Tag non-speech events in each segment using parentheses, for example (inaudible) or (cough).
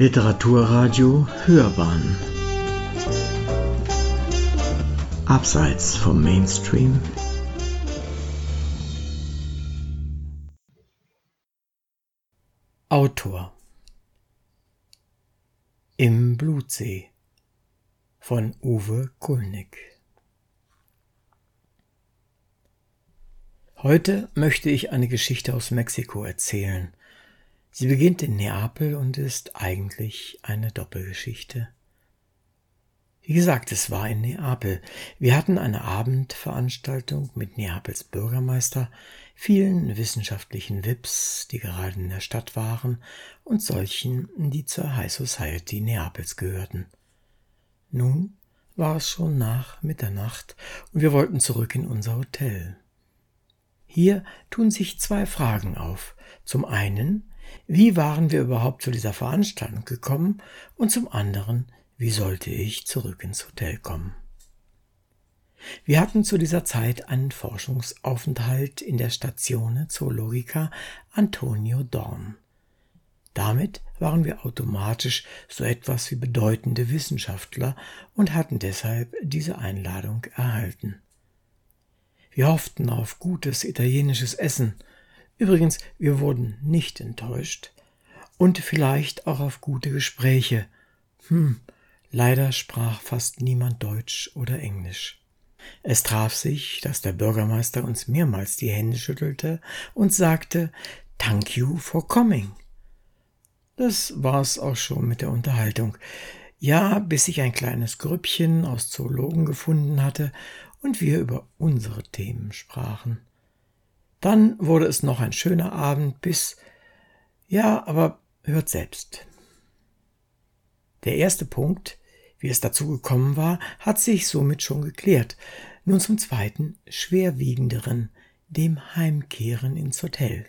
Literaturradio Hörbahn. Abseits vom Mainstream. Autor. Im Blutsee. Von Uwe Kulnig Heute möchte ich eine Geschichte aus Mexiko erzählen, Sie beginnt in Neapel und ist eigentlich eine Doppelgeschichte. Wie gesagt, es war in Neapel. Wir hatten eine Abendveranstaltung mit Neapels Bürgermeister, vielen wissenschaftlichen Wips, die gerade in der Stadt waren, und solchen, die zur High Society Neapels gehörten. Nun war es schon nach Mitternacht und wir wollten zurück in unser Hotel. Hier tun sich zwei Fragen auf. Zum einen, wie waren wir überhaupt zu dieser Veranstaltung gekommen und zum anderen, wie sollte ich zurück ins Hotel kommen. Wir hatten zu dieser Zeit einen Forschungsaufenthalt in der Statione Zoologica Antonio Dorn. Damit waren wir automatisch so etwas wie bedeutende Wissenschaftler und hatten deshalb diese Einladung erhalten. Wir hofften auf gutes italienisches Essen Übrigens, wir wurden nicht enttäuscht und vielleicht auch auf gute Gespräche. Hm, leider sprach fast niemand Deutsch oder Englisch. Es traf sich, dass der Bürgermeister uns mehrmals die Hände schüttelte und sagte Thank you for coming. Das war's auch schon mit der Unterhaltung. Ja, bis ich ein kleines Grüppchen aus Zoologen gefunden hatte und wir über unsere Themen sprachen. Dann wurde es noch ein schöner Abend bis, ja, aber hört selbst. Der erste Punkt, wie es dazu gekommen war, hat sich somit schon geklärt. Nun zum zweiten, schwerwiegenderen, dem Heimkehren ins Hotel.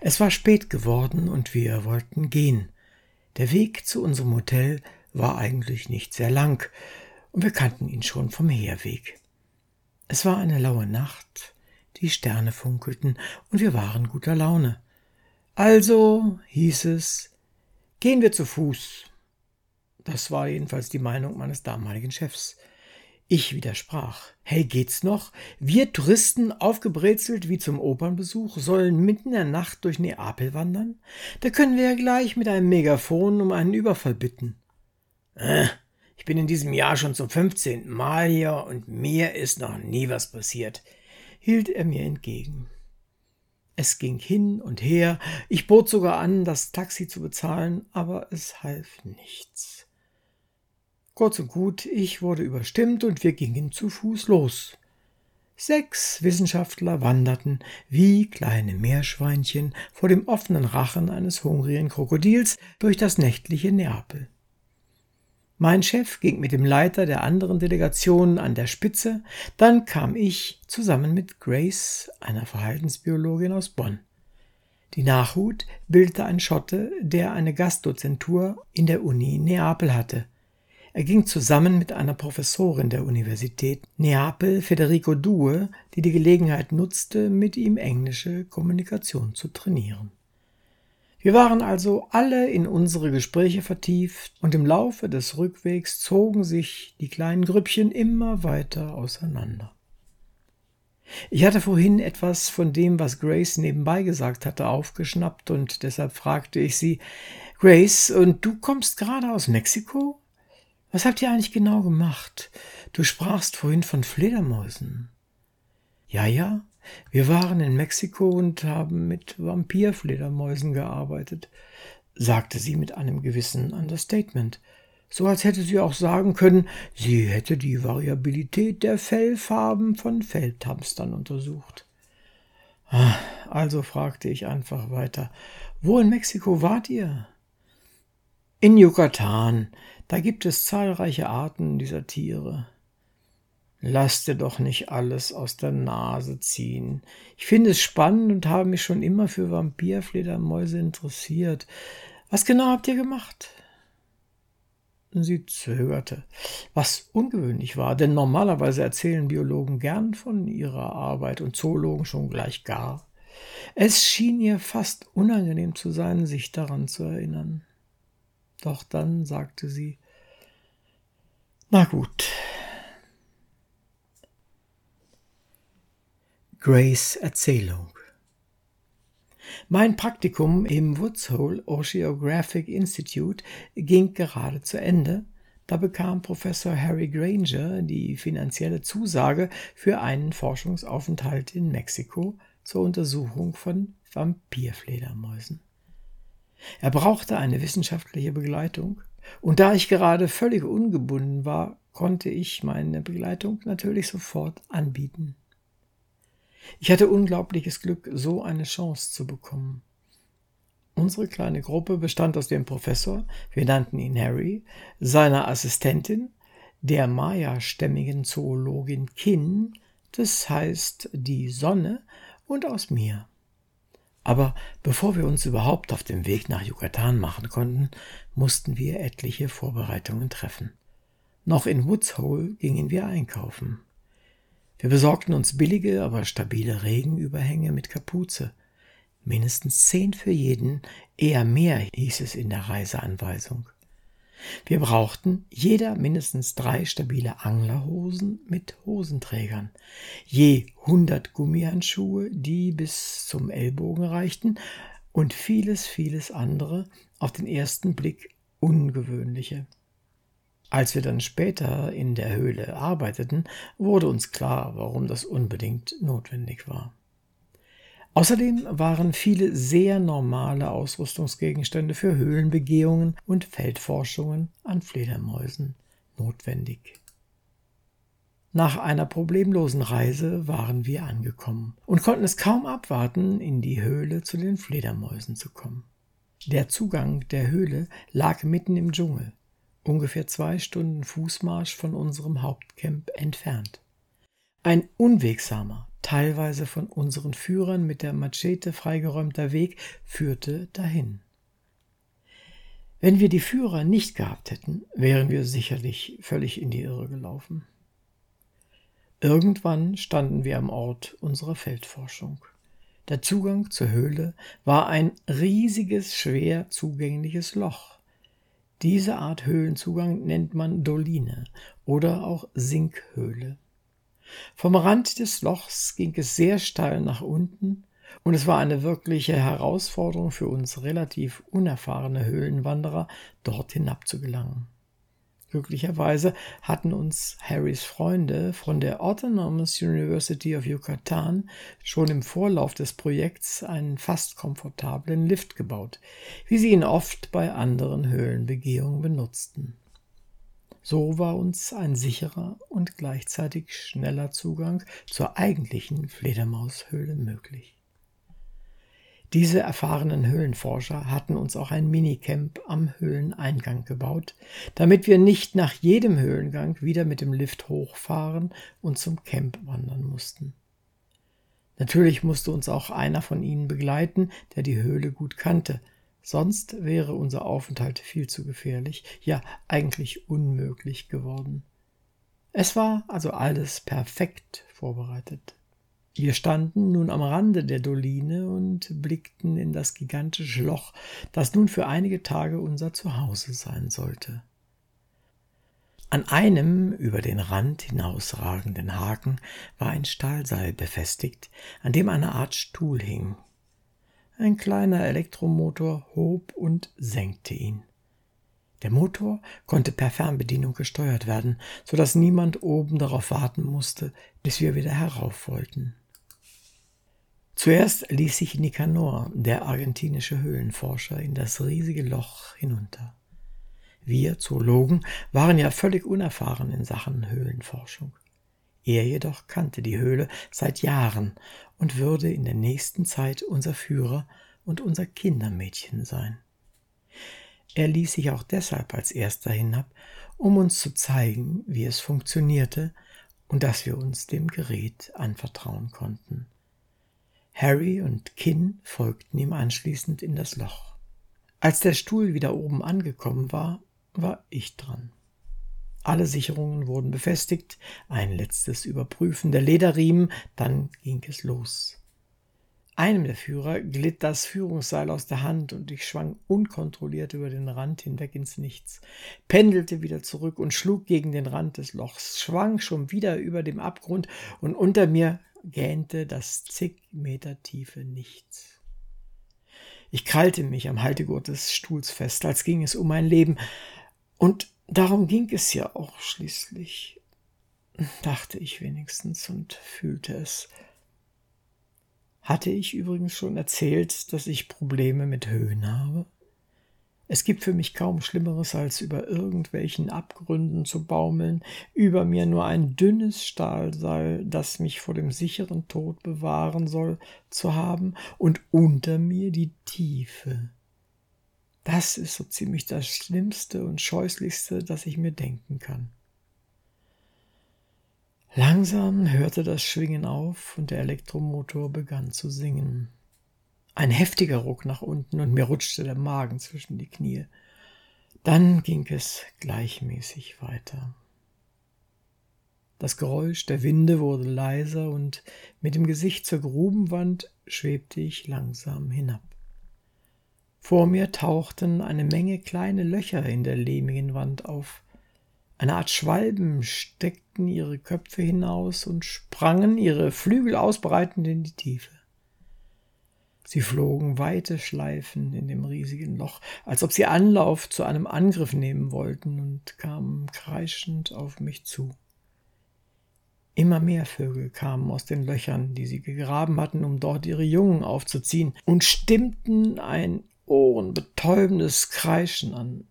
Es war spät geworden und wir wollten gehen. Der Weg zu unserem Hotel war eigentlich nicht sehr lang, und wir kannten ihn schon vom Herweg. Es war eine laue Nacht, die Sterne funkelten, und wir waren guter Laune. Also, hieß es, gehen wir zu Fuß. Das war jedenfalls die Meinung meines damaligen Chefs. Ich widersprach. Hey, geht's noch? Wir Touristen, aufgebrezelt wie zum Opernbesuch, sollen mitten in der Nacht durch Neapel wandern? Da können wir ja gleich mit einem Megafon um einen Überfall bitten. Äh, ich bin in diesem Jahr schon zum fünfzehnten Mal hier und mir ist noch nie was passiert hielt er mir entgegen. Es ging hin und her, ich bot sogar an, das Taxi zu bezahlen, aber es half nichts. Kurz und gut, ich wurde überstimmt und wir gingen zu Fuß los. Sechs Wissenschaftler wanderten wie kleine Meerschweinchen vor dem offenen Rachen eines hungrigen Krokodils durch das nächtliche Neapel. Mein Chef ging mit dem Leiter der anderen Delegationen an der Spitze, dann kam ich zusammen mit Grace, einer Verhaltensbiologin aus Bonn. Die Nachhut bildete ein Schotte, der eine Gastdozentur in der Uni Neapel hatte. Er ging zusammen mit einer Professorin der Universität Neapel, Federico Due, die die Gelegenheit nutzte, mit ihm englische Kommunikation zu trainieren. Wir waren also alle in unsere Gespräche vertieft und im Laufe des Rückwegs zogen sich die kleinen Grüppchen immer weiter auseinander. Ich hatte vorhin etwas von dem, was Grace nebenbei gesagt hatte, aufgeschnappt und deshalb fragte ich sie, Grace, und du kommst gerade aus Mexiko? Was habt ihr eigentlich genau gemacht? Du sprachst vorhin von Fledermäusen. Ja, ja, wir waren in Mexiko und haben mit Vampirfledermäusen gearbeitet, sagte sie mit einem gewissen Understatement, so als hätte sie auch sagen können, sie hätte die Variabilität der Fellfarben von Feldhamstern untersucht. Ah, also fragte ich einfach weiter, wo in Mexiko wart ihr? In Yucatan, da gibt es zahlreiche Arten dieser Tiere. Lass dir doch nicht alles aus der Nase ziehen. Ich finde es spannend und habe mich schon immer für Vampirfledermäuse interessiert. Was genau habt ihr gemacht? Sie zögerte, was ungewöhnlich war, denn normalerweise erzählen Biologen gern von ihrer Arbeit und Zoologen schon gleich gar. Es schien ihr fast unangenehm zu sein, sich daran zu erinnern. Doch dann sagte sie, na gut. Grace Erzählung mein Praktikum im Woods Hole Oceanographic Institute ging gerade zu Ende. Da bekam Professor Harry Granger die finanzielle Zusage für einen Forschungsaufenthalt in Mexiko zur Untersuchung von Vampirfledermäusen. Er brauchte eine wissenschaftliche Begleitung, und da ich gerade völlig ungebunden war, konnte ich meine Begleitung natürlich sofort anbieten. Ich hatte unglaubliches Glück, so eine Chance zu bekommen. Unsere kleine Gruppe bestand aus dem Professor, wir nannten ihn Harry, seiner Assistentin, der Maya-stämmigen Zoologin Kin, das heißt die Sonne, und aus mir. Aber bevor wir uns überhaupt auf den Weg nach Yucatan machen konnten, mussten wir etliche Vorbereitungen treffen. Noch in Woods Hole gingen wir einkaufen. Wir besorgten uns billige, aber stabile Regenüberhänge mit Kapuze. Mindestens zehn für jeden, eher mehr, hieß es in der Reiseanweisung. Wir brauchten jeder mindestens drei stabile Anglerhosen mit Hosenträgern, je hundert Gummihandschuhe, die bis zum Ellbogen reichten, und vieles, vieles andere, auf den ersten Blick ungewöhnliche. Als wir dann später in der Höhle arbeiteten, wurde uns klar, warum das unbedingt notwendig war. Außerdem waren viele sehr normale Ausrüstungsgegenstände für Höhlenbegehungen und Feldforschungen an Fledermäusen notwendig. Nach einer problemlosen Reise waren wir angekommen und konnten es kaum abwarten, in die Höhle zu den Fledermäusen zu kommen. Der Zugang der Höhle lag mitten im Dschungel ungefähr zwei Stunden Fußmarsch von unserem Hauptcamp entfernt. Ein unwegsamer, teilweise von unseren Führern mit der Machete freigeräumter Weg führte dahin. Wenn wir die Führer nicht gehabt hätten, wären wir sicherlich völlig in die Irre gelaufen. Irgendwann standen wir am Ort unserer Feldforschung. Der Zugang zur Höhle war ein riesiges, schwer zugängliches Loch. Diese Art Höhlenzugang nennt man Doline oder auch Sinkhöhle. Vom Rand des Lochs ging es sehr steil nach unten und es war eine wirkliche Herausforderung für uns relativ unerfahrene Höhlenwanderer, dort hinab zu gelangen. Glücklicherweise hatten uns Harrys Freunde von der Autonomous University of Yucatan schon im Vorlauf des Projekts einen fast komfortablen Lift gebaut, wie sie ihn oft bei anderen Höhlenbegehungen benutzten. So war uns ein sicherer und gleichzeitig schneller Zugang zur eigentlichen Fledermaushöhle möglich. Diese erfahrenen Höhlenforscher hatten uns auch ein Minicamp am Höhleneingang gebaut, damit wir nicht nach jedem Höhlengang wieder mit dem Lift hochfahren und zum Camp wandern mussten. Natürlich musste uns auch einer von ihnen begleiten, der die Höhle gut kannte, sonst wäre unser Aufenthalt viel zu gefährlich, ja eigentlich unmöglich geworden. Es war also alles perfekt vorbereitet. Wir standen nun am Rande der Doline und blickten in das gigantische Loch, das nun für einige Tage unser Zuhause sein sollte. An einem über den Rand hinausragenden Haken war ein Stahlseil befestigt, an dem eine Art Stuhl hing. Ein kleiner Elektromotor hob und senkte ihn. Der Motor konnte per Fernbedienung gesteuert werden, so dass niemand oben darauf warten musste, bis wir wieder herauf wollten. Zuerst ließ sich Nicanor, der argentinische Höhlenforscher, in das riesige Loch hinunter. Wir Zoologen waren ja völlig unerfahren in Sachen Höhlenforschung. Er jedoch kannte die Höhle seit Jahren und würde in der nächsten Zeit unser Führer und unser Kindermädchen sein. Er ließ sich auch deshalb als erster hinab, um uns zu zeigen, wie es funktionierte und dass wir uns dem Gerät anvertrauen konnten. Harry und Kin folgten ihm anschließend in das Loch. Als der Stuhl wieder oben angekommen war, war ich dran. Alle Sicherungen wurden befestigt, ein letztes Überprüfen der Lederriemen, dann ging es los. Einem der Führer glitt das Führungsseil aus der Hand und ich schwang unkontrolliert über den Rand hinweg ins Nichts, pendelte wieder zurück und schlug gegen den Rand des Lochs, schwang schon wieder über dem Abgrund und unter mir gähnte das zig Meter tiefe Nichts. Ich krallte mich am Haltegurt des Stuhls fest, als ging es um mein Leben. Und darum ging es ja auch schließlich, dachte ich wenigstens und fühlte es. Hatte ich übrigens schon erzählt, dass ich Probleme mit Höhen habe? Es gibt für mich kaum Schlimmeres, als über irgendwelchen Abgründen zu baumeln, über mir nur ein dünnes Stahlseil, das mich vor dem sicheren Tod bewahren soll, zu haben, und unter mir die Tiefe. Das ist so ziemlich das Schlimmste und Scheußlichste, das ich mir denken kann. Langsam hörte das Schwingen auf und der Elektromotor begann zu singen. Ein heftiger Ruck nach unten und mir rutschte der Magen zwischen die Knie. Dann ging es gleichmäßig weiter. Das Geräusch der Winde wurde leiser und mit dem Gesicht zur Grubenwand schwebte ich langsam hinab. Vor mir tauchten eine Menge kleine Löcher in der lehmigen Wand auf. Eine Art Schwalben steckten ihre Köpfe hinaus und sprangen ihre Flügel ausbreitend in die Tiefe. Sie flogen weite Schleifen in dem riesigen Loch, als ob sie Anlauf zu einem Angriff nehmen wollten und kamen kreischend auf mich zu. Immer mehr Vögel kamen aus den Löchern, die sie gegraben hatten, um dort ihre Jungen aufzuziehen, und stimmten ein ohrenbetäubendes Kreischen an.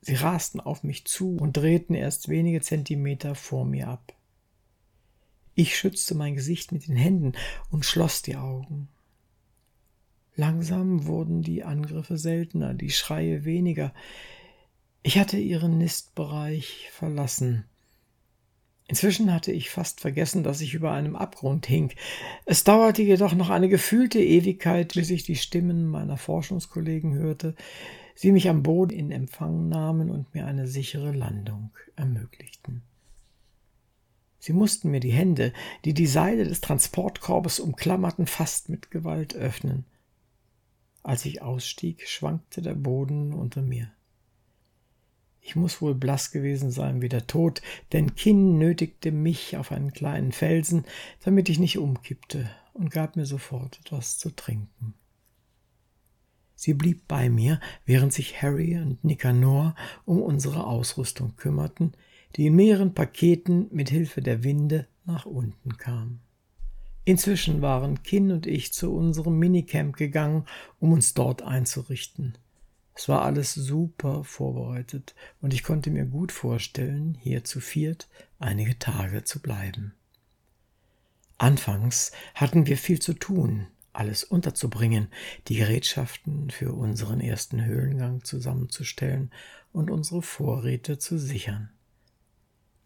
Sie rasten auf mich zu und drehten erst wenige Zentimeter vor mir ab. Ich schützte mein Gesicht mit den Händen und schloss die Augen. Langsam wurden die Angriffe seltener, die Schreie weniger. Ich hatte ihren Nistbereich verlassen. Inzwischen hatte ich fast vergessen, dass ich über einem Abgrund hing. Es dauerte jedoch noch eine gefühlte Ewigkeit, bis ich die Stimmen meiner Forschungskollegen hörte, sie mich am Boden in Empfang nahmen und mir eine sichere Landung ermöglichten. Sie mussten mir die Hände, die die Seile des Transportkorbes umklammerten, fast mit Gewalt öffnen. Als ich ausstieg, schwankte der Boden unter mir. Ich muss wohl blass gewesen sein wie der Tod, denn Kinn nötigte mich auf einen kleinen Felsen, damit ich nicht umkippte, und gab mir sofort etwas zu trinken. Sie blieb bei mir, während sich Harry und Nicanor um unsere Ausrüstung kümmerten, die in mehreren Paketen mit Hilfe der Winde nach unten kam. Inzwischen waren Kinn und ich zu unserem Minicamp gegangen, um uns dort einzurichten. Es war alles super vorbereitet und ich konnte mir gut vorstellen, hier zu viert einige Tage zu bleiben. Anfangs hatten wir viel zu tun, alles unterzubringen, die Gerätschaften für unseren ersten Höhlengang zusammenzustellen und unsere Vorräte zu sichern.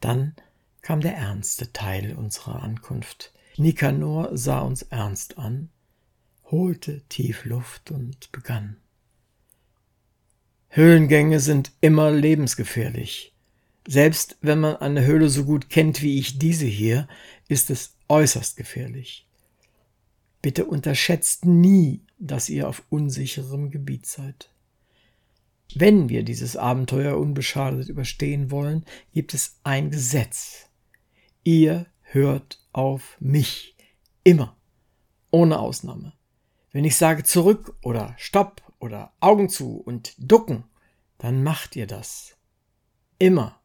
Dann kam der ernste Teil unserer Ankunft. Nikanor sah uns ernst an, holte tief Luft und begann. Höhlengänge sind immer lebensgefährlich. Selbst wenn man eine Höhle so gut kennt wie ich diese hier, ist es äußerst gefährlich. Bitte unterschätzt nie, dass ihr auf unsicherem Gebiet seid. Wenn wir dieses Abenteuer unbeschadet überstehen wollen, gibt es ein Gesetz. Ihr hört auf mich. Immer. Ohne Ausnahme. Wenn ich sage zurück oder stopp oder Augen zu und ducken, dann macht ihr das. Immer.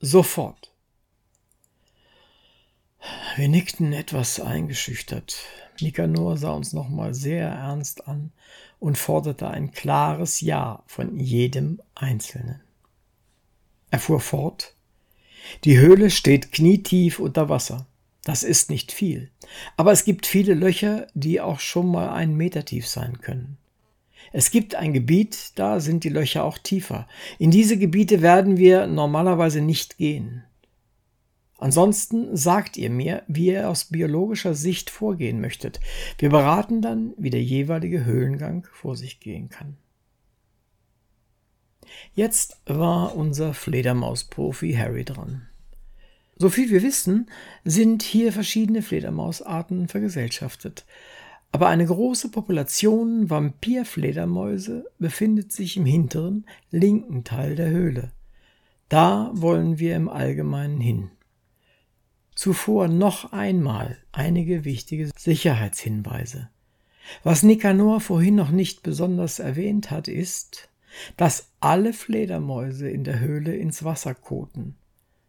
Sofort. Wir nickten etwas eingeschüchtert. Nikanor sah uns nochmal sehr ernst an und forderte ein klares Ja von jedem Einzelnen. Er fuhr fort. Die Höhle steht knietief unter Wasser. Das ist nicht viel. Aber es gibt viele Löcher, die auch schon mal einen Meter tief sein können. Es gibt ein Gebiet, da sind die Löcher auch tiefer. In diese Gebiete werden wir normalerweise nicht gehen. Ansonsten sagt ihr mir, wie ihr aus biologischer Sicht vorgehen möchtet. Wir beraten dann, wie der jeweilige Höhlengang vor sich gehen kann. Jetzt war unser Fledermausprofi Harry dran. So viel wir wissen, sind hier verschiedene Fledermausarten vergesellschaftet. Aber eine große Population Vampirfledermäuse befindet sich im hinteren, linken Teil der Höhle. Da wollen wir im Allgemeinen hin. Zuvor noch einmal einige wichtige Sicherheitshinweise. Was Nikanor vorhin noch nicht besonders erwähnt hat, ist, dass alle Fledermäuse in der Höhle ins Wasser koten.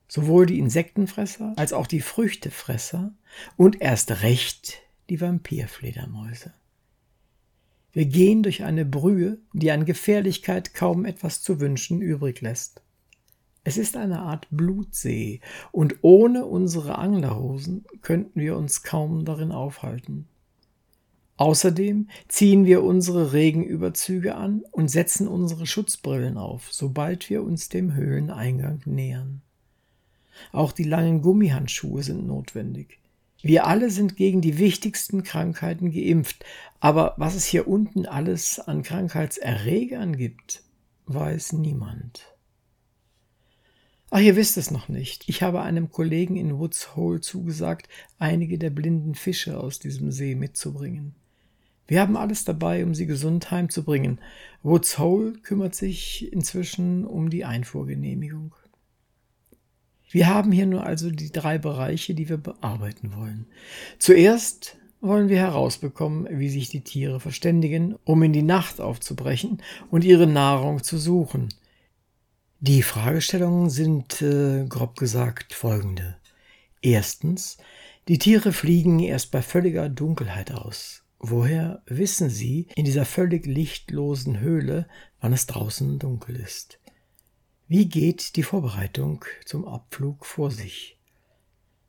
Sowohl die Insektenfresser als auch die Früchtefresser und erst recht die Vampirfledermäuse. Wir gehen durch eine Brühe, die an Gefährlichkeit kaum etwas zu wünschen übrig lässt. Es ist eine Art Blutsee, und ohne unsere Anglerhosen könnten wir uns kaum darin aufhalten. Außerdem ziehen wir unsere Regenüberzüge an und setzen unsere Schutzbrillen auf, sobald wir uns dem Höhleneingang nähern. Auch die langen Gummihandschuhe sind notwendig. Wir alle sind gegen die wichtigsten Krankheiten geimpft, aber was es hier unten alles an Krankheitserregern gibt, weiß niemand. Ach, ihr wisst es noch nicht. Ich habe einem Kollegen in Woods Hole zugesagt, einige der blinden Fische aus diesem See mitzubringen. Wir haben alles dabei, um sie gesund heimzubringen. Woods Hole kümmert sich inzwischen um die Einfuhrgenehmigung. Wir haben hier nur also die drei Bereiche, die wir bearbeiten wollen. Zuerst wollen wir herausbekommen, wie sich die Tiere verständigen, um in die Nacht aufzubrechen und ihre Nahrung zu suchen. Die Fragestellungen sind, äh, grob gesagt, folgende. Erstens, die Tiere fliegen erst bei völliger Dunkelheit aus. Woher wissen sie in dieser völlig lichtlosen Höhle, wann es draußen dunkel ist? Wie geht die Vorbereitung zum Abflug vor sich?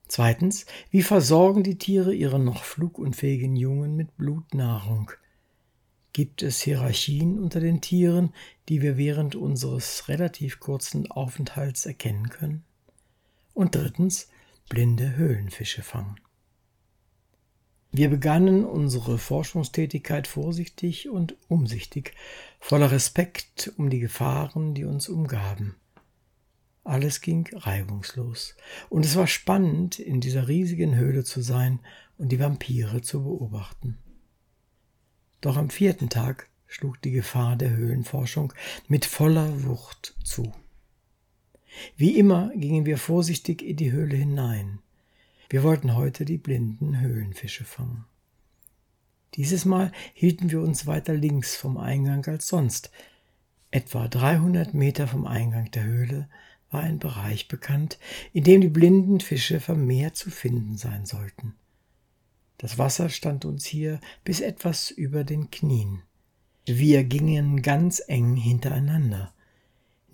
Zweitens, wie versorgen die Tiere ihre noch flugunfähigen Jungen mit Blutnahrung? Gibt es Hierarchien unter den Tieren, die wir während unseres relativ kurzen Aufenthalts erkennen können? Und drittens, blinde Höhlenfische fangen. Wir begannen unsere Forschungstätigkeit vorsichtig und umsichtig, voller Respekt um die Gefahren, die uns umgaben. Alles ging reibungslos, und es war spannend, in dieser riesigen Höhle zu sein und die Vampire zu beobachten. Doch am vierten Tag schlug die Gefahr der Höhlenforschung mit voller Wucht zu. Wie immer gingen wir vorsichtig in die Höhle hinein. Wir wollten heute die blinden Höhlenfische fangen. Dieses Mal hielten wir uns weiter links vom Eingang als sonst. Etwa 300 Meter vom Eingang der Höhle war ein Bereich bekannt, in dem die blinden Fische vermehrt zu finden sein sollten. Das Wasser stand uns hier bis etwas über den Knien. Wir gingen ganz eng hintereinander.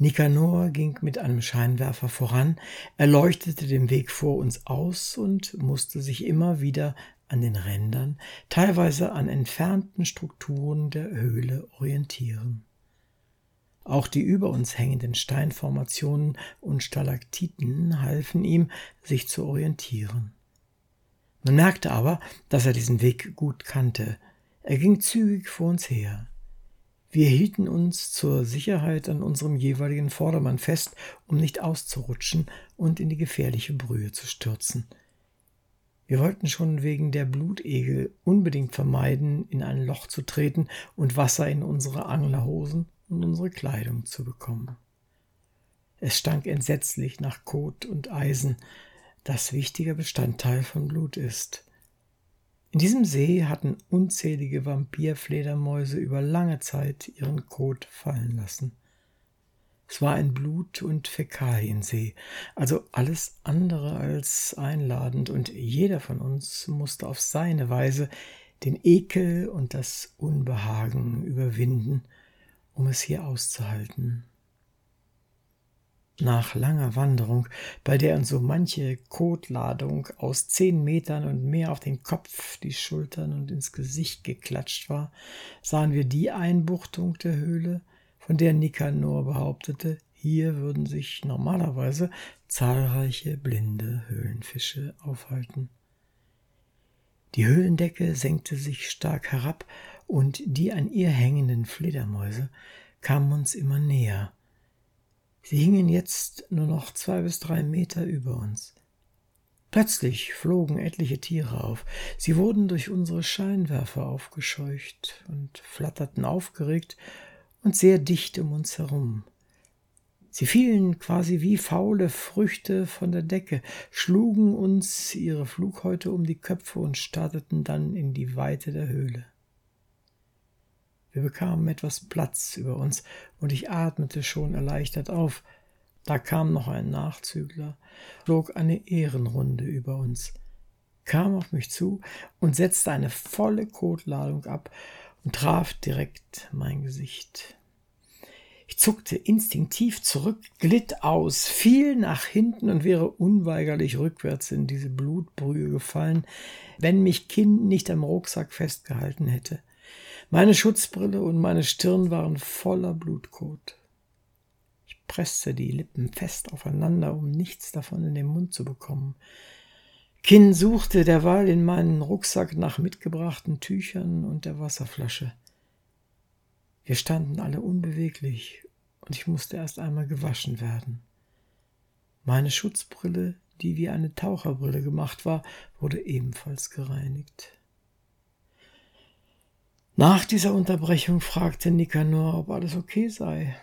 Nikanor ging mit einem Scheinwerfer voran, erleuchtete den Weg vor uns aus und musste sich immer wieder an den Rändern, teilweise an entfernten Strukturen der Höhle orientieren. Auch die über uns hängenden Steinformationen und Stalaktiten halfen ihm, sich zu orientieren. Man merkte aber, dass er diesen Weg gut kannte. Er ging zügig vor uns her. Wir hielten uns zur Sicherheit an unserem jeweiligen Vordermann fest, um nicht auszurutschen und in die gefährliche Brühe zu stürzen. Wir wollten schon wegen der Blutegel unbedingt vermeiden, in ein Loch zu treten und Wasser in unsere Anglerhosen und unsere Kleidung zu bekommen. Es stank entsetzlich nach Kot und Eisen, das wichtiger Bestandteil von Blut ist. In diesem See hatten unzählige Vampirfledermäuse über lange Zeit ihren Kot fallen lassen. Es war ein Blut- und Fäkaliensee, also alles andere als einladend, und jeder von uns musste auf seine Weise den Ekel und das Unbehagen überwinden, um es hier auszuhalten nach langer Wanderung, bei der uns so manche Kotladung aus zehn Metern und mehr auf den Kopf, die Schultern und ins Gesicht geklatscht war, sahen wir die Einbuchtung der Höhle, von der Nikanor behauptete, hier würden sich normalerweise zahlreiche blinde Höhlenfische aufhalten. Die Höhlendecke senkte sich stark herab, und die an ihr hängenden Fledermäuse kamen uns immer näher, Sie hingen jetzt nur noch zwei bis drei Meter über uns. Plötzlich flogen etliche Tiere auf. Sie wurden durch unsere Scheinwerfer aufgescheucht und flatterten aufgeregt und sehr dicht um uns herum. Sie fielen quasi wie faule Früchte von der Decke, schlugen uns ihre Flughäute um die Köpfe und starteten dann in die Weite der Höhle. Wir bekamen etwas Platz über uns, und ich atmete schon erleichtert auf, da kam noch ein Nachzügler, flog eine Ehrenrunde über uns, kam auf mich zu und setzte eine volle Kotladung ab und traf direkt mein Gesicht. Ich zuckte instinktiv zurück, glitt aus, fiel nach hinten und wäre unweigerlich rückwärts in diese Blutbrühe gefallen, wenn mich Kinn nicht am Rucksack festgehalten hätte. Meine Schutzbrille und meine Stirn waren voller Blutkot presste die Lippen fest aufeinander, um nichts davon in den Mund zu bekommen. Kinn suchte derweil in meinen Rucksack nach mitgebrachten Tüchern und der Wasserflasche. Wir standen alle unbeweglich, und ich musste erst einmal gewaschen werden. Meine Schutzbrille, die wie eine Taucherbrille gemacht war, wurde ebenfalls gereinigt. Nach dieser Unterbrechung fragte Nikanor, ob alles okay sei.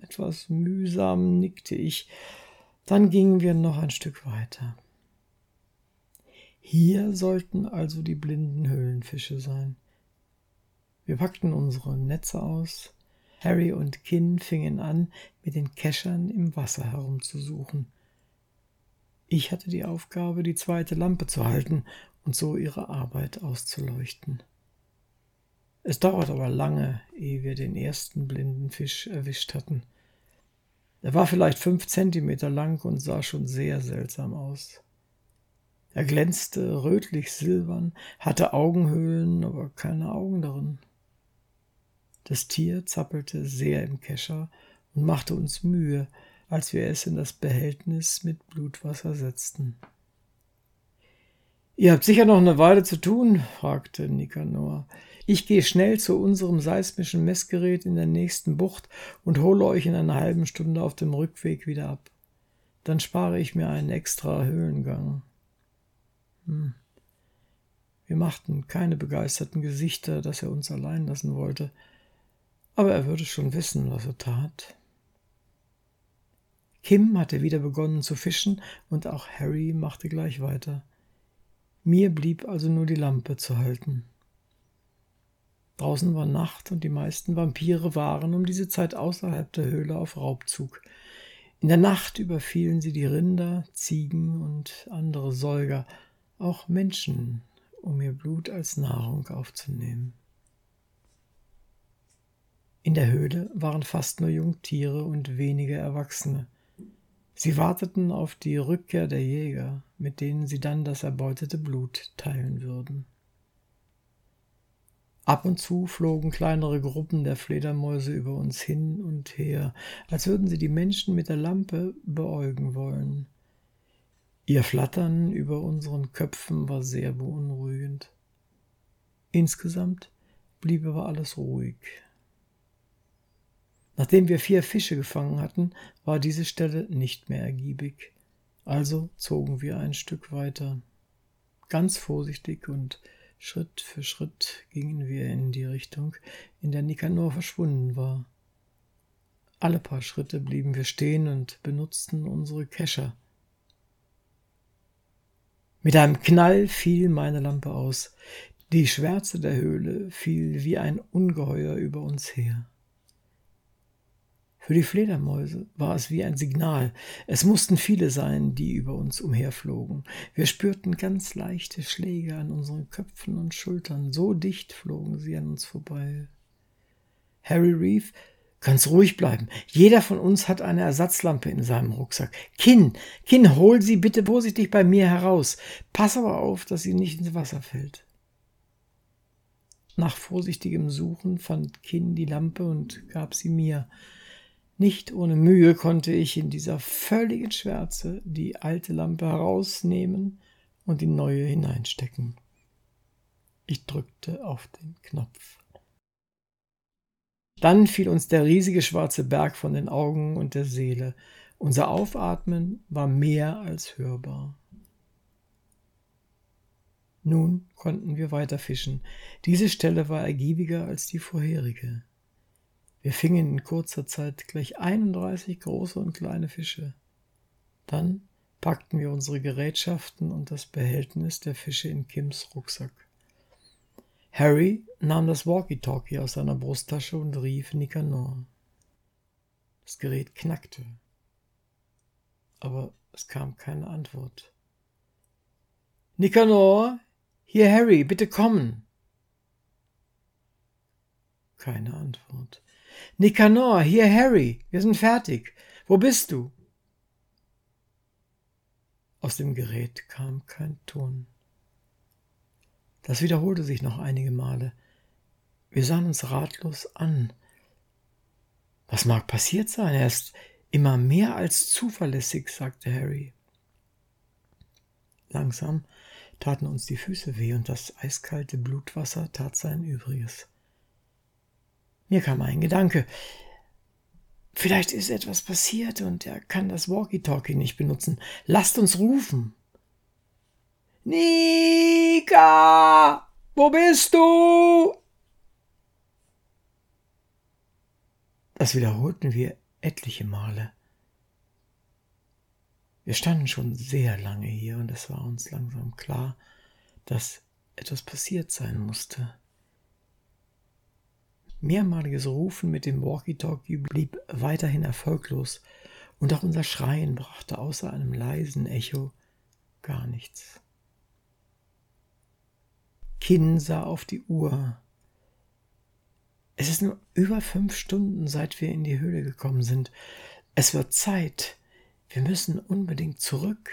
Etwas mühsam nickte ich. Dann gingen wir noch ein Stück weiter. Hier sollten also die blinden Höhlenfische sein. Wir packten unsere Netze aus. Harry und Kinn fingen an, mit den Keschern im Wasser herumzusuchen. Ich hatte die Aufgabe, die zweite Lampe zu halten und so ihre Arbeit auszuleuchten. Es dauerte aber lange, ehe wir den ersten blinden Fisch erwischt hatten. Er war vielleicht fünf Zentimeter lang und sah schon sehr seltsam aus. Er glänzte rötlich silbern, hatte Augenhöhlen, aber keine Augen darin. Das Tier zappelte sehr im Kescher und machte uns Mühe, als wir es in das Behältnis mit Blutwasser setzten. Ihr habt sicher noch eine Weile zu tun? fragte Nikanor. Ich gehe schnell zu unserem seismischen Messgerät in der nächsten Bucht und hole euch in einer halben Stunde auf dem Rückweg wieder ab. Dann spare ich mir einen extra Höhlengang. Hm. Wir machten keine begeisterten Gesichter, dass er uns allein lassen wollte, aber er würde schon wissen, was er tat. Kim hatte wieder begonnen zu fischen und auch Harry machte gleich weiter. Mir blieb also nur die Lampe zu halten. Draußen war Nacht und die meisten Vampire waren um diese Zeit außerhalb der Höhle auf Raubzug. In der Nacht überfielen sie die Rinder, Ziegen und andere Säuger, auch Menschen, um ihr Blut als Nahrung aufzunehmen. In der Höhle waren fast nur Jungtiere und wenige Erwachsene. Sie warteten auf die Rückkehr der Jäger, mit denen sie dann das erbeutete Blut teilen würden. Ab und zu flogen kleinere Gruppen der Fledermäuse über uns hin und her, als würden sie die Menschen mit der Lampe beäugen wollen. Ihr Flattern über unseren Köpfen war sehr beunruhigend. Insgesamt blieb aber alles ruhig. Nachdem wir vier Fische gefangen hatten, war diese Stelle nicht mehr ergiebig. Also zogen wir ein Stück weiter. Ganz vorsichtig und Schritt für Schritt gingen wir in die Richtung, in der Nikanor verschwunden war. Alle paar Schritte blieben wir stehen und benutzten unsere Kescher. Mit einem Knall fiel meine Lampe aus. Die Schwärze der Höhle fiel wie ein Ungeheuer über uns her. Für die Fledermäuse war es wie ein Signal. Es mussten viele sein, die über uns umherflogen. Wir spürten ganz leichte Schläge an unseren Köpfen und Schultern. So dicht flogen sie an uns vorbei. Harry Reeve, ganz ruhig bleiben. Jeder von uns hat eine Ersatzlampe in seinem Rucksack. Kinn, Kinn, hol sie bitte vorsichtig bei mir heraus. Pass aber auf, dass sie nicht ins Wasser fällt. Nach vorsichtigem Suchen fand Kinn die Lampe und gab sie mir. Nicht ohne Mühe konnte ich in dieser völligen Schwärze die alte Lampe herausnehmen und die neue hineinstecken. Ich drückte auf den Knopf. Dann fiel uns der riesige schwarze Berg von den Augen und der Seele. Unser Aufatmen war mehr als hörbar. Nun konnten wir weiter fischen. Diese Stelle war ergiebiger als die vorherige. Wir fingen in kurzer Zeit gleich 31 große und kleine Fische. Dann packten wir unsere Gerätschaften und das Behältnis der Fische in Kims Rucksack. Harry nahm das Walkie-Talkie aus seiner Brusttasche und rief Nicanor. Das Gerät knackte, aber es kam keine Antwort. Nicanor, hier Harry, bitte kommen. Keine Antwort. Nicanor, hier Harry, wir sind fertig. Wo bist du? Aus dem Gerät kam kein Ton. Das wiederholte sich noch einige Male. Wir sahen uns ratlos an. Was mag passiert sein? Er ist immer mehr als zuverlässig, sagte Harry. Langsam taten uns die Füße weh und das eiskalte Blutwasser tat sein Übriges. Mir kam ein Gedanke. Vielleicht ist etwas passiert und er kann das Walkie-Talkie nicht benutzen. Lasst uns rufen. Nika! Wo bist du? Das wiederholten wir etliche Male. Wir standen schon sehr lange hier und es war uns langsam klar, dass etwas passiert sein musste. Mehrmaliges Rufen mit dem Walkie-Talkie blieb weiterhin erfolglos, und auch unser Schreien brachte außer einem leisen Echo gar nichts. Kinn sah auf die Uhr. Es ist nur über fünf Stunden, seit wir in die Höhle gekommen sind. Es wird Zeit. Wir müssen unbedingt zurück.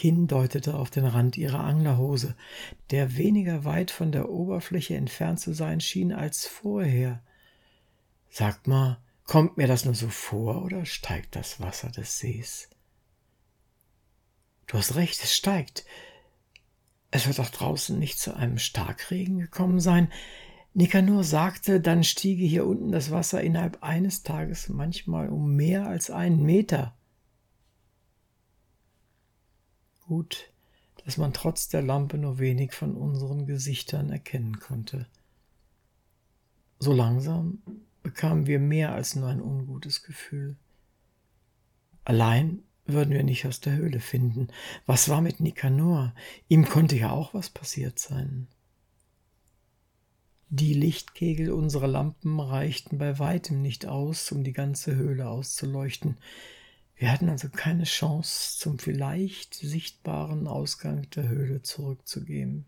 Kinn deutete auf den Rand ihrer Anglerhose, der weniger weit von der Oberfläche entfernt zu sein schien als vorher. Sagt mal, kommt mir das nur so vor oder steigt das Wasser des Sees? Du hast recht, es steigt. Es wird auch draußen nicht zu einem Starkregen gekommen sein. Nikanor sagte, dann stiege hier unten das Wasser innerhalb eines Tages manchmal um mehr als einen Meter. Gut, dass man trotz der Lampe nur wenig von unseren Gesichtern erkennen konnte. So langsam bekamen wir mehr als nur ein ungutes Gefühl. Allein würden wir nicht aus der Höhle finden. Was war mit Nikanor? Ihm konnte ja auch was passiert sein. Die Lichtkegel unserer Lampen reichten bei weitem nicht aus, um die ganze Höhle auszuleuchten. Wir hatten also keine Chance, zum vielleicht sichtbaren Ausgang der Höhle zurückzugehen.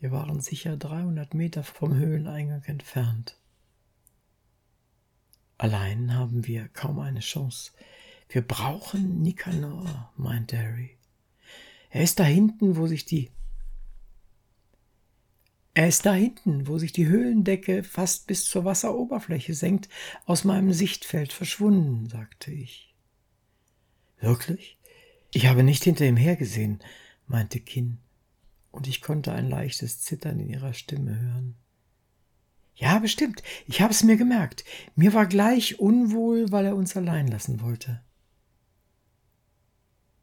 Wir waren sicher 300 Meter vom Höhleneingang entfernt. Allein haben wir kaum eine Chance. Wir brauchen Nikanor, meinte Harry. Er ist da hinten, wo sich die er ist da hinten, wo sich die Höhlendecke fast bis zur Wasseroberfläche senkt, aus meinem Sichtfeld verschwunden, sagte ich. Wirklich? Ich habe nicht hinter ihm hergesehen, meinte Kinn, und ich konnte ein leichtes Zittern in ihrer Stimme hören. Ja, bestimmt, ich habe es mir gemerkt. Mir war gleich unwohl, weil er uns allein lassen wollte.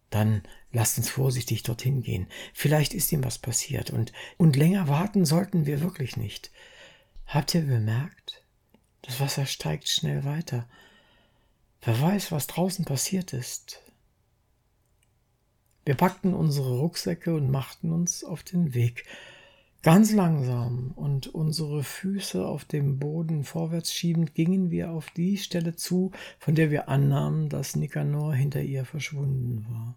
Dann lasst uns vorsichtig dorthin gehen. Vielleicht ist ihm was passiert und, und länger warten sollten wir wirklich nicht. Habt ihr bemerkt? Das Wasser steigt schnell weiter. Wer weiß, was draußen passiert ist. Wir packten unsere Rucksäcke und machten uns auf den Weg. Ganz langsam und unsere Füße auf dem Boden vorwärts schiebend gingen wir auf die Stelle zu, von der wir annahmen, dass Nikanor hinter ihr verschwunden war.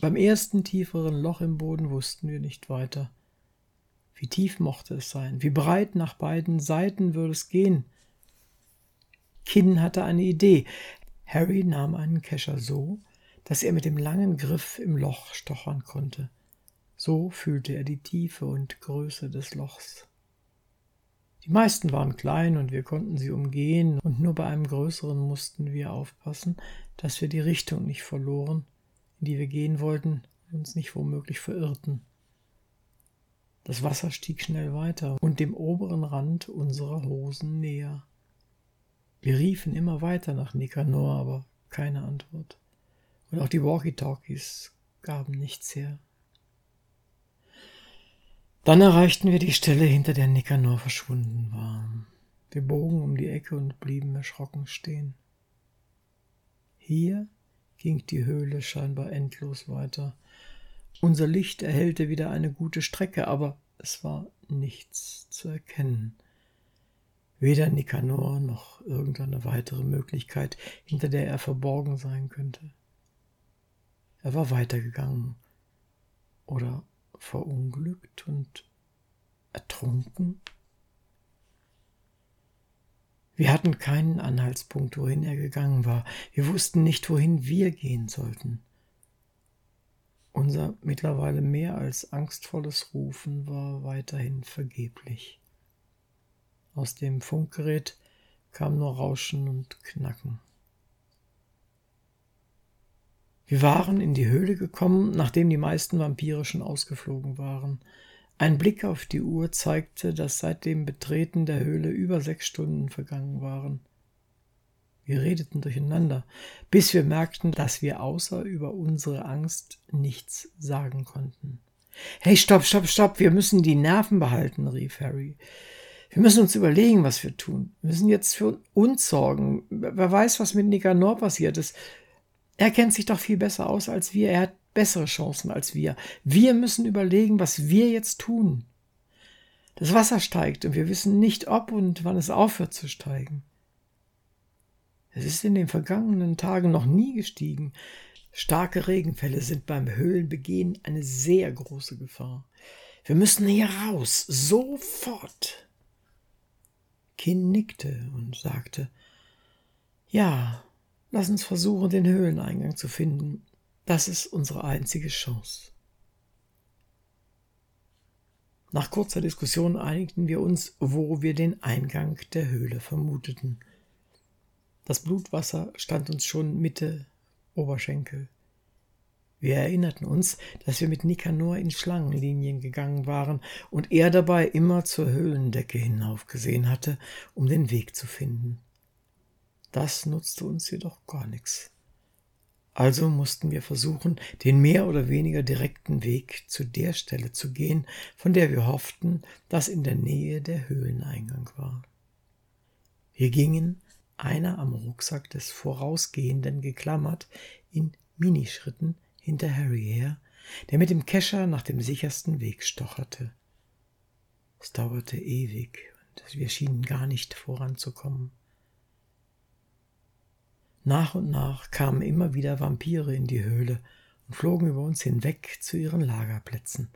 Beim ersten tieferen Loch im Boden wussten wir nicht weiter. Wie tief mochte es sein? Wie breit nach beiden Seiten würde es gehen? Kinn hatte eine Idee. Harry nahm einen Kescher so, dass er mit dem langen Griff im Loch stochern konnte. So fühlte er die Tiefe und Größe des Lochs. Die meisten waren klein und wir konnten sie umgehen, und nur bei einem größeren mussten wir aufpassen, dass wir die Richtung nicht verloren in die wir gehen wollten und uns nicht womöglich verirrten. Das Wasser stieg schnell weiter und dem oberen Rand unserer Hosen näher. Wir riefen immer weiter nach Nikanor, aber keine Antwort. Und auch die Walkie-Talkies gaben nichts her. Dann erreichten wir die Stelle, hinter der Nikanor verschwunden war. Wir bogen um die Ecke und blieben erschrocken stehen. Hier ging die Höhle scheinbar endlos weiter. Unser Licht erhellte wieder eine gute Strecke, aber es war nichts zu erkennen. Weder Nikanor noch irgendeine weitere Möglichkeit, hinter der er verborgen sein könnte. Er war weitergegangen oder verunglückt und ertrunken. Wir hatten keinen Anhaltspunkt, wohin er gegangen war. Wir wussten nicht, wohin wir gehen sollten. Unser mittlerweile mehr als angstvolles Rufen war weiterhin vergeblich. Aus dem Funkgerät kam nur Rauschen und Knacken. Wir waren in die Höhle gekommen, nachdem die meisten Vampire schon ausgeflogen waren. Ein Blick auf die Uhr zeigte, dass seit dem Betreten der Höhle über sechs Stunden vergangen waren. Wir redeten durcheinander, bis wir merkten, dass wir außer über unsere Angst nichts sagen konnten. Hey, stopp, stopp, stopp, wir müssen die Nerven behalten, rief Harry. Wir müssen uns überlegen, was wir tun. Wir müssen jetzt für uns sorgen. Wer weiß, was mit Nicanor passiert ist. Er kennt sich doch viel besser aus als wir. Er hat bessere Chancen als wir. Wir müssen überlegen, was wir jetzt tun. Das Wasser steigt und wir wissen nicht, ob und wann es aufhört zu steigen. Es ist in den vergangenen Tagen noch nie gestiegen. Starke Regenfälle sind beim Höhlenbegehen eine sehr große Gefahr. Wir müssen hier raus, sofort. Kin nickte und sagte, ja, lass uns versuchen, den Höhleneingang zu finden. Das ist unsere einzige Chance. Nach kurzer Diskussion einigten wir uns, wo wir den Eingang der Höhle vermuteten. Das Blutwasser stand uns schon Mitte Oberschenkel. Wir erinnerten uns, dass wir mit Nikanor in Schlangenlinien gegangen waren und er dabei immer zur Höhlendecke hinaufgesehen hatte, um den Weg zu finden. Das nutzte uns jedoch gar nichts. Also mussten wir versuchen, den mehr oder weniger direkten Weg zu der Stelle zu gehen, von der wir hofften, dass in der Nähe der Höhleneingang war. Wir gingen, einer am Rucksack des Vorausgehenden geklammert, in Minischritten hinter Harry her, der mit dem Kescher nach dem sichersten Weg stocherte. Es dauerte ewig und wir schienen gar nicht voranzukommen. Nach und nach kamen immer wieder Vampire in die Höhle und flogen über uns hinweg zu ihren Lagerplätzen.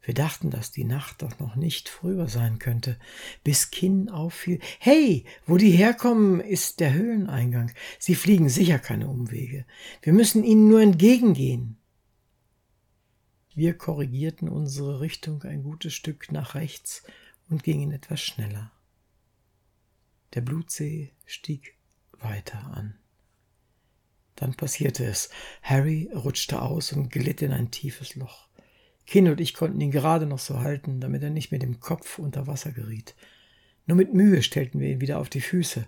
Wir dachten, dass die Nacht doch noch nicht früher sein könnte, bis Kinn auffiel. Hey, wo die herkommen, ist der Höhleneingang. Sie fliegen sicher keine Umwege. Wir müssen ihnen nur entgegengehen. Wir korrigierten unsere Richtung ein gutes Stück nach rechts und gingen etwas schneller. Der Blutsee stieg weiter an. Dann passierte es. Harry rutschte aus und glitt in ein tiefes Loch. Kin und ich konnten ihn gerade noch so halten, damit er nicht mit dem Kopf unter Wasser geriet. Nur mit Mühe stellten wir ihn wieder auf die Füße.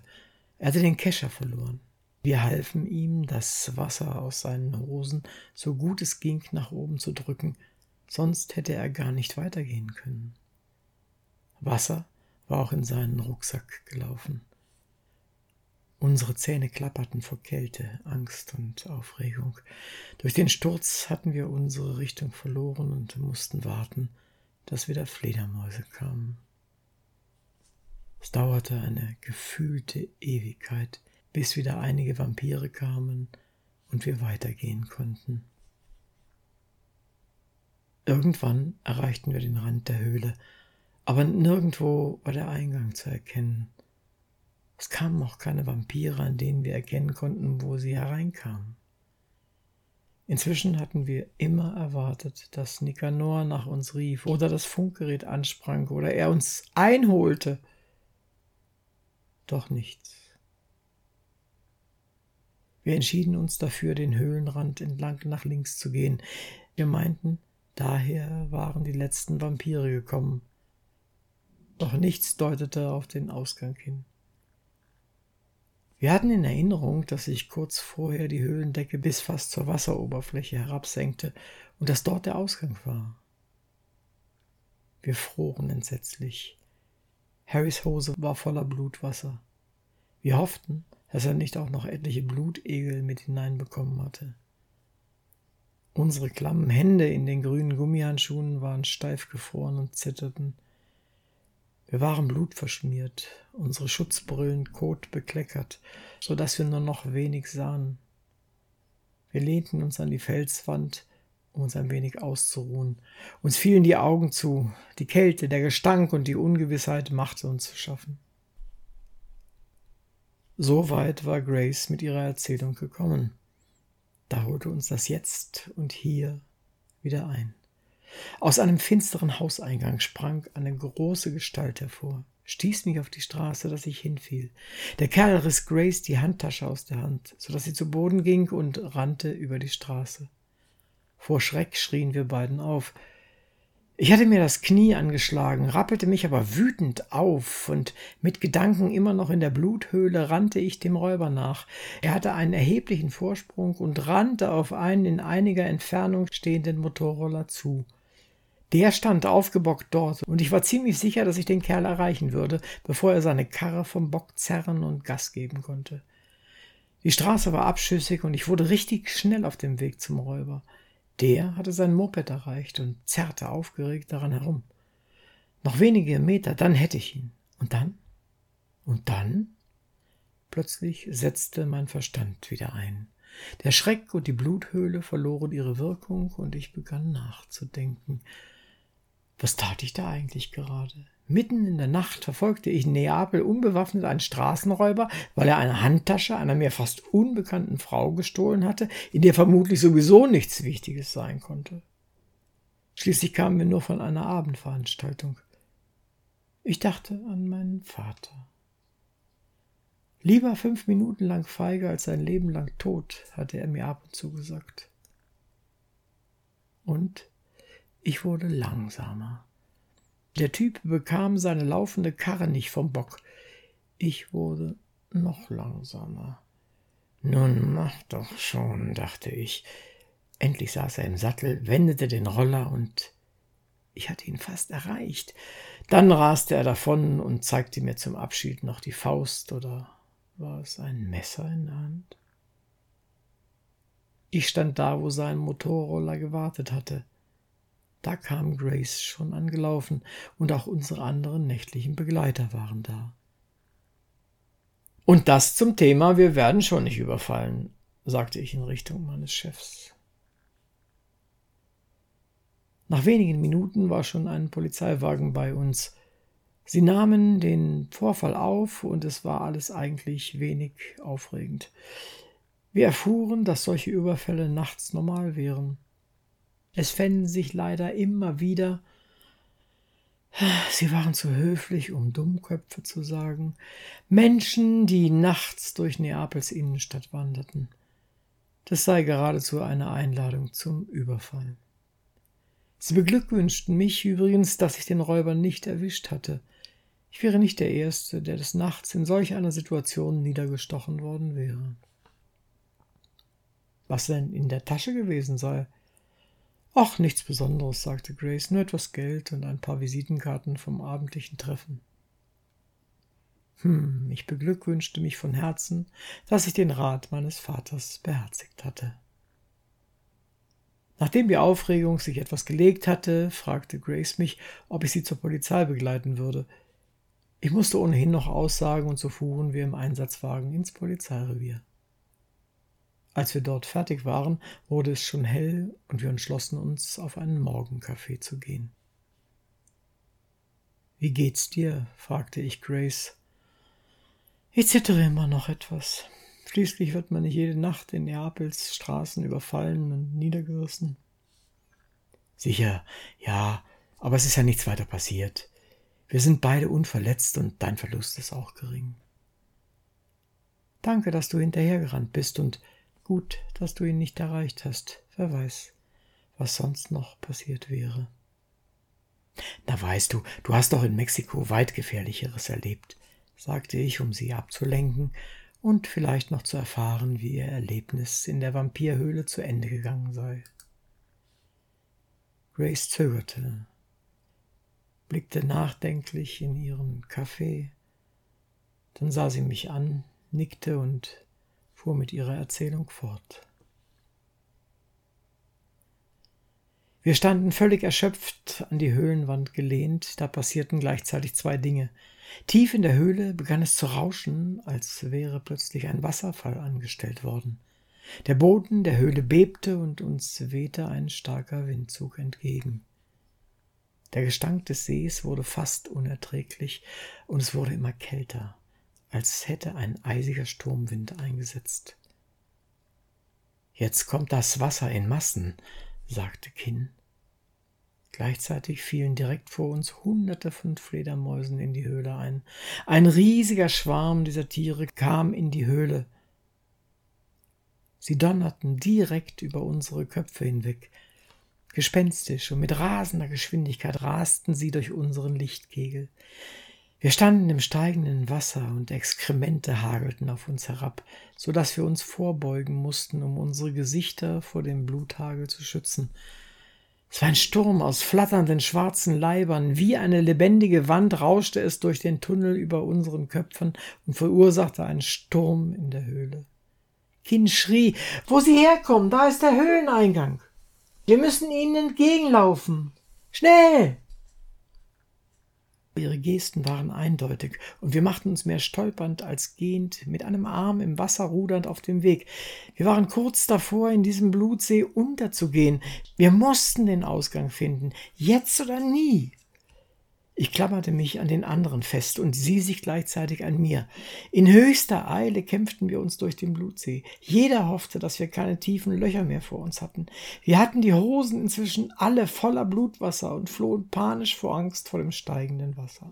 Er hatte den Kescher verloren. Wir halfen ihm, das Wasser aus seinen Hosen so gut es ging nach oben zu drücken, sonst hätte er gar nicht weitergehen können. Wasser war auch in seinen Rucksack gelaufen. Unsere Zähne klapperten vor Kälte, Angst und Aufregung. Durch den Sturz hatten wir unsere Richtung verloren und mussten warten, dass wieder Fledermäuse kamen. Es dauerte eine gefühlte Ewigkeit, bis wieder einige Vampire kamen und wir weitergehen konnten. Irgendwann erreichten wir den Rand der Höhle, aber nirgendwo war der Eingang zu erkennen. Es kamen auch keine Vampire, an denen wir erkennen konnten, wo sie hereinkamen. Inzwischen hatten wir immer erwartet, dass Nikanor nach uns rief oder das Funkgerät ansprang oder er uns einholte. Doch nichts. Wir entschieden uns dafür, den Höhlenrand entlang nach links zu gehen. Wir meinten, daher waren die letzten Vampire gekommen. Doch nichts deutete auf den Ausgang hin. Wir hatten in Erinnerung, dass sich kurz vorher die Höhlendecke bis fast zur Wasseroberfläche herabsenkte und dass dort der Ausgang war. Wir froren entsetzlich. Harrys Hose war voller Blutwasser. Wir hofften, dass er nicht auch noch etliche Blutegel mit hineinbekommen hatte. Unsere klammen Hände in den grünen Gummihandschuhen waren steif gefroren und zitterten. Wir waren blutverschmiert, unsere Schutzbrillen kotbekleckert, so dass wir nur noch wenig sahen. Wir lehnten uns an die Felswand, um uns ein wenig auszuruhen. Uns fielen die Augen zu, die Kälte, der Gestank und die Ungewissheit machte uns zu schaffen. So weit war Grace mit ihrer Erzählung gekommen. Da holte uns das Jetzt und Hier wieder ein. Aus einem finsteren Hauseingang sprang eine große Gestalt hervor, stieß mich auf die Straße, dass ich hinfiel. Der Kerl riss Grace die Handtasche aus der Hand, so dass sie zu Boden ging und rannte über die Straße. Vor Schreck schrien wir beiden auf. Ich hatte mir das Knie angeschlagen, rappelte mich aber wütend auf, und mit Gedanken immer noch in der Bluthöhle rannte ich dem Räuber nach. Er hatte einen erheblichen Vorsprung und rannte auf einen in einiger Entfernung stehenden Motorroller zu. Der stand aufgebockt dort, und ich war ziemlich sicher, dass ich den Kerl erreichen würde, bevor er seine Karre vom Bock zerren und Gas geben konnte. Die Straße war abschüssig, und ich wurde richtig schnell auf dem Weg zum Räuber. Der hatte sein Moped erreicht und zerrte aufgeregt daran herum. Noch wenige Meter, dann hätte ich ihn. Und dann? Und dann? Plötzlich setzte mein Verstand wieder ein. Der Schreck und die Bluthöhle verloren ihre Wirkung, und ich begann nachzudenken. Was tat ich da eigentlich gerade? Mitten in der Nacht verfolgte ich in Neapel unbewaffnet einen Straßenräuber, weil er eine Handtasche einer mir fast unbekannten Frau gestohlen hatte, in der vermutlich sowieso nichts Wichtiges sein konnte. Schließlich kamen wir nur von einer Abendveranstaltung. Ich dachte an meinen Vater. Lieber fünf Minuten lang feige als sein Leben lang tot, hatte er mir ab und zu gesagt. Und ich wurde langsamer. Der Typ bekam seine laufende Karre nicht vom Bock. Ich wurde noch langsamer. Nun mach doch schon, dachte ich. Endlich saß er im Sattel, wendete den Roller und ich hatte ihn fast erreicht. Dann raste er davon und zeigte mir zum Abschied noch die Faust oder war es ein Messer in der Hand? Ich stand da, wo sein Motorroller gewartet hatte. Da kam Grace schon angelaufen und auch unsere anderen nächtlichen Begleiter waren da. Und das zum Thema, wir werden schon nicht überfallen, sagte ich in Richtung meines Chefs. Nach wenigen Minuten war schon ein Polizeiwagen bei uns. Sie nahmen den Vorfall auf und es war alles eigentlich wenig aufregend. Wir erfuhren, dass solche Überfälle nachts normal wären. Es fänden sich leider immer wieder, sie waren zu höflich, um Dummköpfe zu sagen, Menschen, die nachts durch Neapels Innenstadt wanderten. Das sei geradezu eine Einladung zum Überfall. Sie beglückwünschten mich übrigens, dass ich den Räuber nicht erwischt hatte. Ich wäre nicht der Erste, der des Nachts in solch einer Situation niedergestochen worden wäre. Was denn in der Tasche gewesen sei, Ach, nichts Besonderes, sagte Grace, nur etwas Geld und ein paar Visitenkarten vom abendlichen Treffen. Hm, ich beglückwünschte mich von Herzen, dass ich den Rat meines Vaters beherzigt hatte. Nachdem die Aufregung sich etwas gelegt hatte, fragte Grace mich, ob ich sie zur Polizei begleiten würde. Ich musste ohnehin noch aussagen, und so fuhren wir im Einsatzwagen ins Polizeirevier. Als wir dort fertig waren, wurde es schon hell und wir entschlossen uns, auf einen Morgenkaffee zu gehen. Wie geht's dir? fragte ich Grace. Ich zittere immer noch etwas. Schließlich wird man nicht jede Nacht in Neapels Straßen überfallen und niedergerissen. Sicher, ja, aber es ist ja nichts weiter passiert. Wir sind beide unverletzt und dein Verlust ist auch gering. Danke, dass du hinterhergerannt bist und Gut, dass du ihn nicht erreicht hast. Wer weiß, was sonst noch passiert wäre. Na weißt du, du hast doch in Mexiko weit gefährlicheres erlebt, sagte ich, um sie abzulenken, und vielleicht noch zu erfahren, wie ihr Erlebnis in der Vampirhöhle zu Ende gegangen sei. Grace zögerte, blickte nachdenklich in ihren Kaffee, dann sah sie mich an, nickte und fuhr mit ihrer Erzählung fort. Wir standen völlig erschöpft an die Höhlenwand gelehnt, da passierten gleichzeitig zwei Dinge. Tief in der Höhle begann es zu rauschen, als wäre plötzlich ein Wasserfall angestellt worden. Der Boden der Höhle bebte und uns wehte ein starker Windzug entgegen. Der Gestank des Sees wurde fast unerträglich und es wurde immer kälter, als hätte ein eisiger Sturmwind eingesetzt. Jetzt kommt das Wasser in Massen, sagte Kinn. Gleichzeitig fielen direkt vor uns hunderte von Fledermäusen in die Höhle ein. Ein riesiger Schwarm dieser Tiere kam in die Höhle. Sie donnerten direkt über unsere Köpfe hinweg. Gespenstisch und mit rasender Geschwindigkeit rasten sie durch unseren Lichtkegel. Wir standen im steigenden Wasser und Exkremente hagelten auf uns herab, so dass wir uns vorbeugen mussten, um unsere Gesichter vor dem Bluthagel zu schützen. Es war ein Sturm aus flatternden schwarzen Leibern, wie eine lebendige Wand rauschte es durch den Tunnel über unseren Köpfen und verursachte einen Sturm in der Höhle. Kin schrie, wo Sie herkommen, da ist der Höhleneingang. Wir müssen Ihnen entgegenlaufen. Schnell! Ihre Gesten waren eindeutig, und wir machten uns mehr stolpernd als gehend, mit einem Arm im Wasser rudernd auf dem Weg. Wir waren kurz davor, in diesem Blutsee unterzugehen. Wir mussten den Ausgang finden, jetzt oder nie. Ich klammerte mich an den anderen fest und sie sich gleichzeitig an mir. In höchster Eile kämpften wir uns durch den Blutsee. Jeder hoffte, dass wir keine tiefen Löcher mehr vor uns hatten. Wir hatten die Hosen inzwischen alle voller Blutwasser und flohen panisch vor Angst vor dem steigenden Wasser.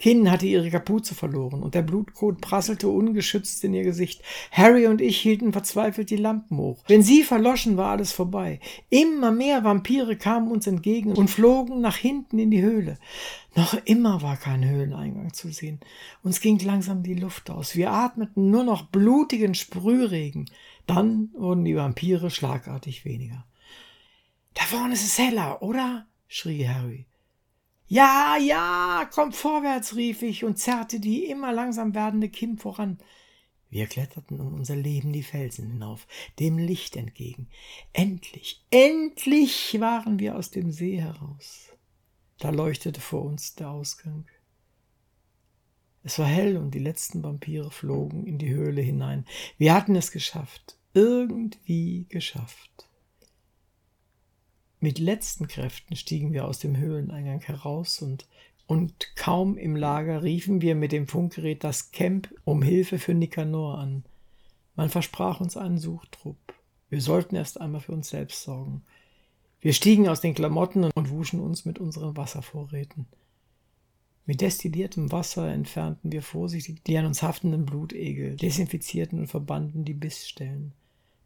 Kinn hatte ihre Kapuze verloren und der Blutkot prasselte ungeschützt in ihr Gesicht. Harry und ich hielten verzweifelt die Lampen hoch. Wenn sie verloschen, war alles vorbei. Immer mehr Vampire kamen uns entgegen und flogen nach hinten in die Höhle. Noch immer war kein Höhleneingang zu sehen. Uns ging langsam die Luft aus. Wir atmeten nur noch blutigen Sprühregen. Dann wurden die Vampire schlagartig weniger. Da vorne ist es heller, oder? schrie Harry. Ja, ja, komm vorwärts, rief ich und zerrte die immer langsam werdende Kim voran. Wir kletterten um unser Leben die Felsen hinauf, dem Licht entgegen. Endlich, endlich waren wir aus dem See heraus. Da leuchtete vor uns der Ausgang. Es war hell und die letzten Vampire flogen in die Höhle hinein. Wir hatten es geschafft, irgendwie geschafft. Mit letzten Kräften stiegen wir aus dem Höhleneingang heraus und, und kaum im Lager riefen wir mit dem Funkgerät das Camp um Hilfe für Nikanor an. Man versprach uns einen Suchtrupp. Wir sollten erst einmal für uns selbst sorgen. Wir stiegen aus den Klamotten und wuschen uns mit unseren Wasservorräten. Mit destilliertem Wasser entfernten wir vorsichtig die an uns haftenden Blutegel, desinfizierten und verbanden die Bissstellen.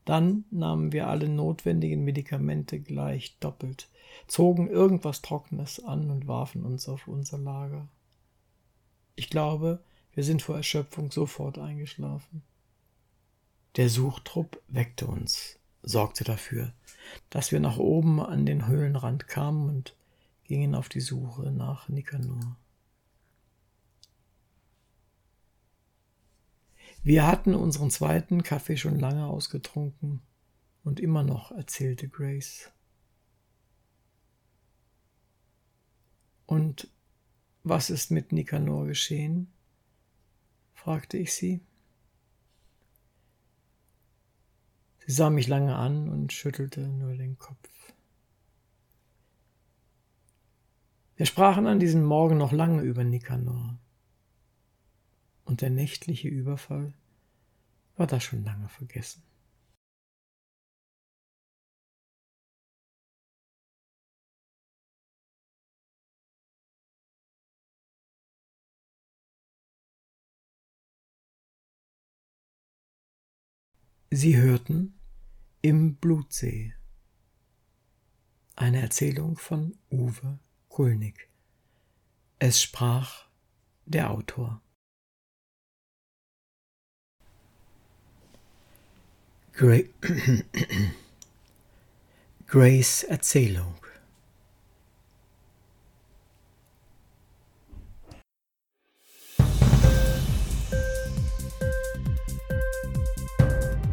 Dann nahmen wir alle notwendigen Medikamente gleich doppelt, zogen irgendwas Trockenes an und warfen uns auf unser Lager. Ich glaube, wir sind vor Erschöpfung sofort eingeschlafen. Der Suchtrupp weckte uns, sorgte dafür, dass wir nach oben an den Höhlenrand kamen und gingen auf die Suche nach Nikanor. Wir hatten unseren zweiten Kaffee schon lange ausgetrunken und immer noch, erzählte Grace. Und was ist mit Nikanor geschehen? fragte ich sie. Sie sah mich lange an und schüttelte nur den Kopf. Wir sprachen an diesem Morgen noch lange über Nikanor und der nächtliche Überfall war da schon lange vergessen. Sie hörten Im Blutsee. Eine Erzählung von Uwe Kulnig. Es sprach der Autor. Gra (coughs) Grace Erzählung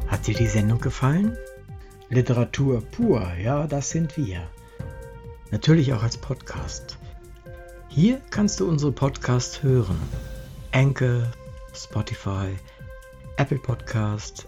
Hat dir die Sendung gefallen? Literatur pur, ja, das sind wir. Natürlich auch als Podcast. Hier kannst du unsere Podcasts hören. Anchor, Spotify, Apple Podcast,